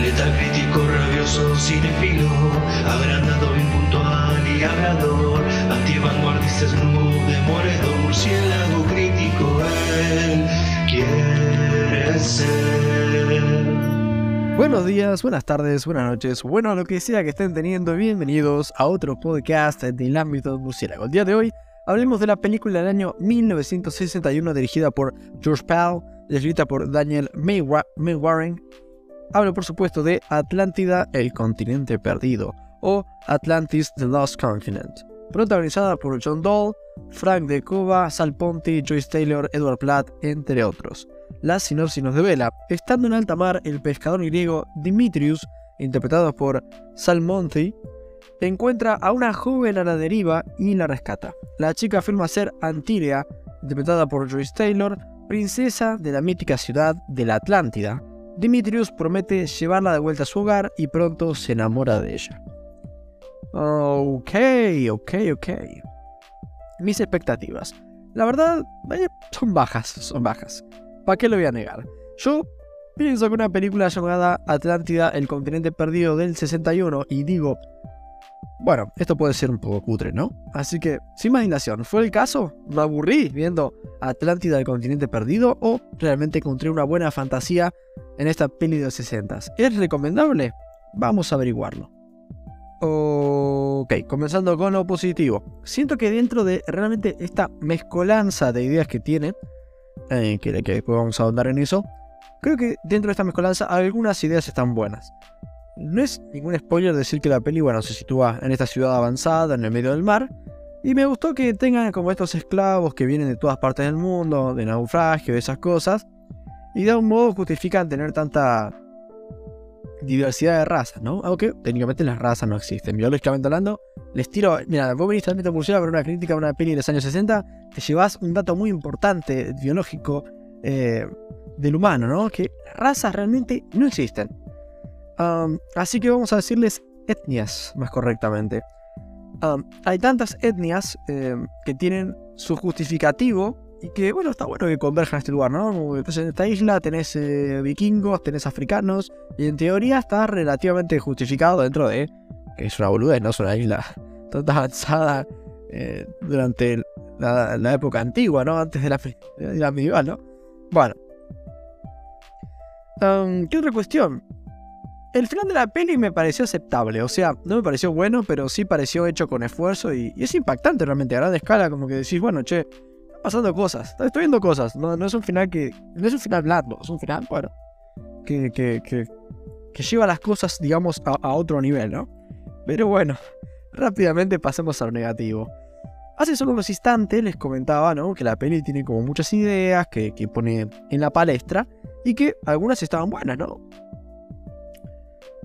Letal crítico, rabioso, cinefilo, agrandado, impuntual y hablador, antivanguardista, murciélago crítico, él quiere ser. Buenos días, buenas tardes, buenas noches, bueno, lo que sea que estén teniendo, bienvenidos a otro podcast del ámbito murciélago. El día de hoy hablemos de la película del año 1961 dirigida por George Powell, escrita por Daniel Maywarren. Hablo por supuesto de Atlántida, el continente perdido, o Atlantis, the Lost Continent, protagonizada por John Doll, Frank de Cova, Sal Ponti, Joyce Taylor, Edward Platt, entre otros. La sinopsis nos devela, estando en alta mar, el pescador griego Dimitrius, interpretado por Sal Monti, encuentra a una joven a la deriva y la rescata. La chica afirma ser Antilea, interpretada por Joyce Taylor, princesa de la mítica ciudad de la Atlántida. Dimitrius promete llevarla de vuelta a su hogar y pronto se enamora de ella. Ok, ok, ok. Mis expectativas. La verdad, eh, son bajas, son bajas. ¿Para qué lo voy a negar? Yo pienso que una película llamada Atlántida, el continente perdido del 61, y digo, bueno, esto puede ser un poco cutre, ¿no? Así que, sin más dilación, ¿fue el caso? ¿Me aburrí viendo Atlántida del continente perdido o realmente encontré una buena fantasía en esta peli de los 60? ¿Es recomendable? Vamos a averiguarlo. Ok, comenzando con lo positivo. Siento que dentro de realmente esta mezcolanza de ideas que tiene, eh, que, que después vamos a ahondar en eso, creo que dentro de esta mezcolanza algunas ideas están buenas. No es ningún spoiler decir que la peli, bueno, se sitúa en esta ciudad avanzada, en el medio del mar. Y me gustó que tengan como estos esclavos que vienen de todas partes del mundo, de naufragio, de esas cosas. Y de algún modo justifican tener tanta diversidad de razas, ¿no? Aunque técnicamente las razas no existen. Biológicamente hablando, les tiro. Mira, vos viniste a Murciélago para una crítica a una peli de los años 60, te llevas un dato muy importante biológico eh, del humano, ¿no? Que razas realmente no existen así que vamos a decirles etnias más correctamente. hay tantas etnias em, que tienen su justificativo y que, bueno, está bueno que converjan a este lugar, ¿no? Entonces en esta isla tenés eh, vikingos, tenés africanos y en teoría está relativamente justificado dentro de que es una boludez, no es una isla tan avanzada eh, durante la, época antigua, ¿no? Antes de la, de la medieval, ¿no? Bueno. ¿Qué otra cuestión? El final de la peli me pareció aceptable, o sea, no me pareció bueno, pero sí pareció hecho con esfuerzo y, es impactante realmente a gran escala, como que decís, bueno, che, están pasando cosas, estoy viendo cosas, no, es un final que, no es un final blando, es un final, bueno, que, lleva las cosas, digamos, a, otro nivel, ¿no? Pero bueno, rápidamente pasemos a lo negativo. Hace solo unos instantes les comentaba, ¿no? Que la peli tiene como muchas ideas que pone en la palestra y que algunas estaban buenas, ¿no?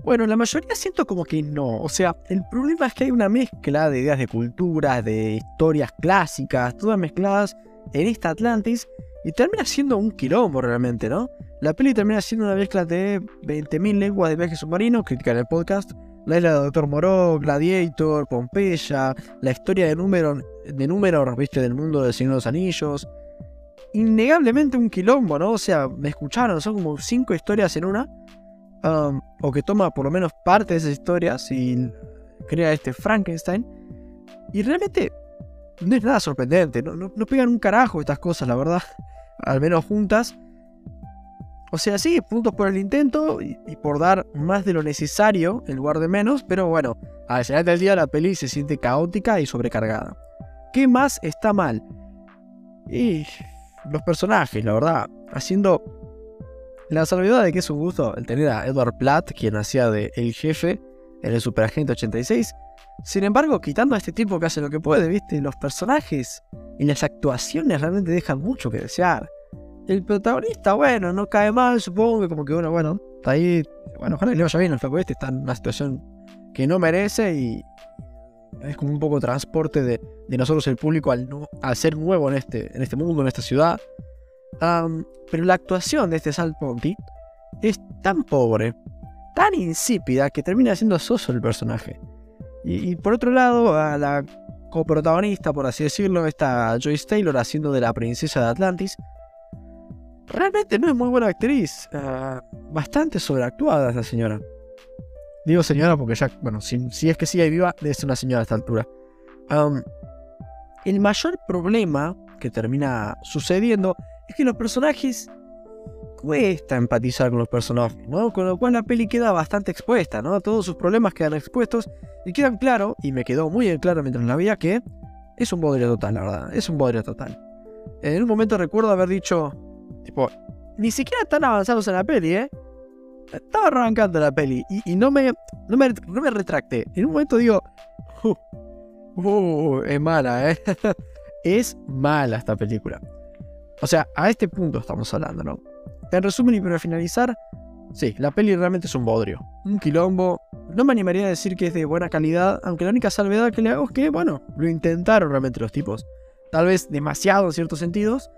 Bueno, la mayoría siento como que no. O sea, el problema es que hay una mezcla de ideas de culturas, de historias clásicas, todas mezcladas en esta Atlantis. Y termina siendo un quilombo realmente, ¿no? La peli termina siendo una mezcla de 20.000 lenguas de viaje submarino, criticar el podcast, la isla de Doctor Moró, Gladiator, Pompeya, la historia de número, de número, viste, del mundo del Señor de los Anillos. Innegablemente un quilombo, ¿no? O sea, me escucharon, son como cinco historias en una o que toma por lo menos parte de esas historias y crea este Frankenstein. Y realmente no es nada sorprendente, no, no, pegan un carajo estas cosas, la verdad, al menos juntas. O sea, sí, puntos por el intento y, por dar más de lo necesario en lugar de menos, pero bueno, al final del día la peli se siente caótica y sobrecargada. ¿Qué más está mal? Y los personajes, la verdad, haciendo la salvedad de que es un gusto el tener a Edward Platt, quien hacía de el jefe en el Superagente 86. Sin embargo, quitando a este tipo que hace lo que puede, ¿viste? Los personajes y las actuaciones realmente dejan mucho que desear. El protagonista, bueno, no cae mal, supongo como que bueno, bueno, está ahí. Bueno, ojalá le vaya bien al flaco este, está en una situación que no merece y es como un poco transporte de, nosotros el público al, ser nuevo este, en este mundo, en esta ciudad pero la actuación de este Sal Ponti es tan pobre, tan insípida, que termina siendo soso el personaje. Y, por otro lado, a la coprotagonista, por así decirlo, está Joyce Taylor haciendo de la princesa de Atlantis, realmente no es muy buena actriz. Ah, bastante sobreactuada esta señora. Digo señora porque ya, bueno, si, si es que sigue viva, es una señora a esta altura. el mayor problema que termina sucediendo es que los personajes cuesta empatizar con los personajes, ¿no? Con lo cual la peli queda bastante expuesta, ¿no? Todos sus problemas quedan expuestos y quedan claro, y me quedó muy claro mientras la veía, que es un bodrio total, la verdad, es un bodrio total. En un momento recuerdo haber dicho, tipo, ni siquiera están avanzados en la peli, ¿eh? Estaba arrancando la peli y, no, me, no, me, no me retracté. En un momento digo, uh, uh, es mala, ¿eh? es mala esta película. O sea, a este punto estamos hablando, ¿no? En resumen y para finalizar, sí, la peli realmente es un bodrio. Un quilombo. No me animaría a decir que es de buena calidad, aunque la única salvedad que le hago es que, bueno, lo intentaron realmente los tipos. Tal vez demasiado en ciertos sentidos.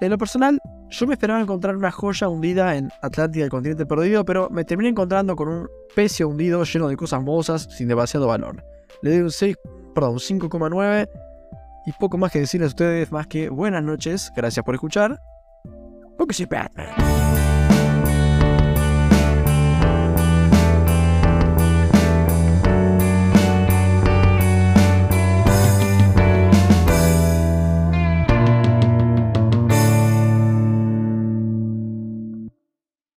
En lo personal, yo me esperaba encontrar una joya hundida en Atlántida, el continente perdido, pero me terminé encontrando con un pecio hundido lleno de cosas mozas sin demasiado valor. Le doy un 6, perdón, un 5,9 y poco más que decirles a ustedes más que buenas noches, gracias por escuchar porque soy Batman.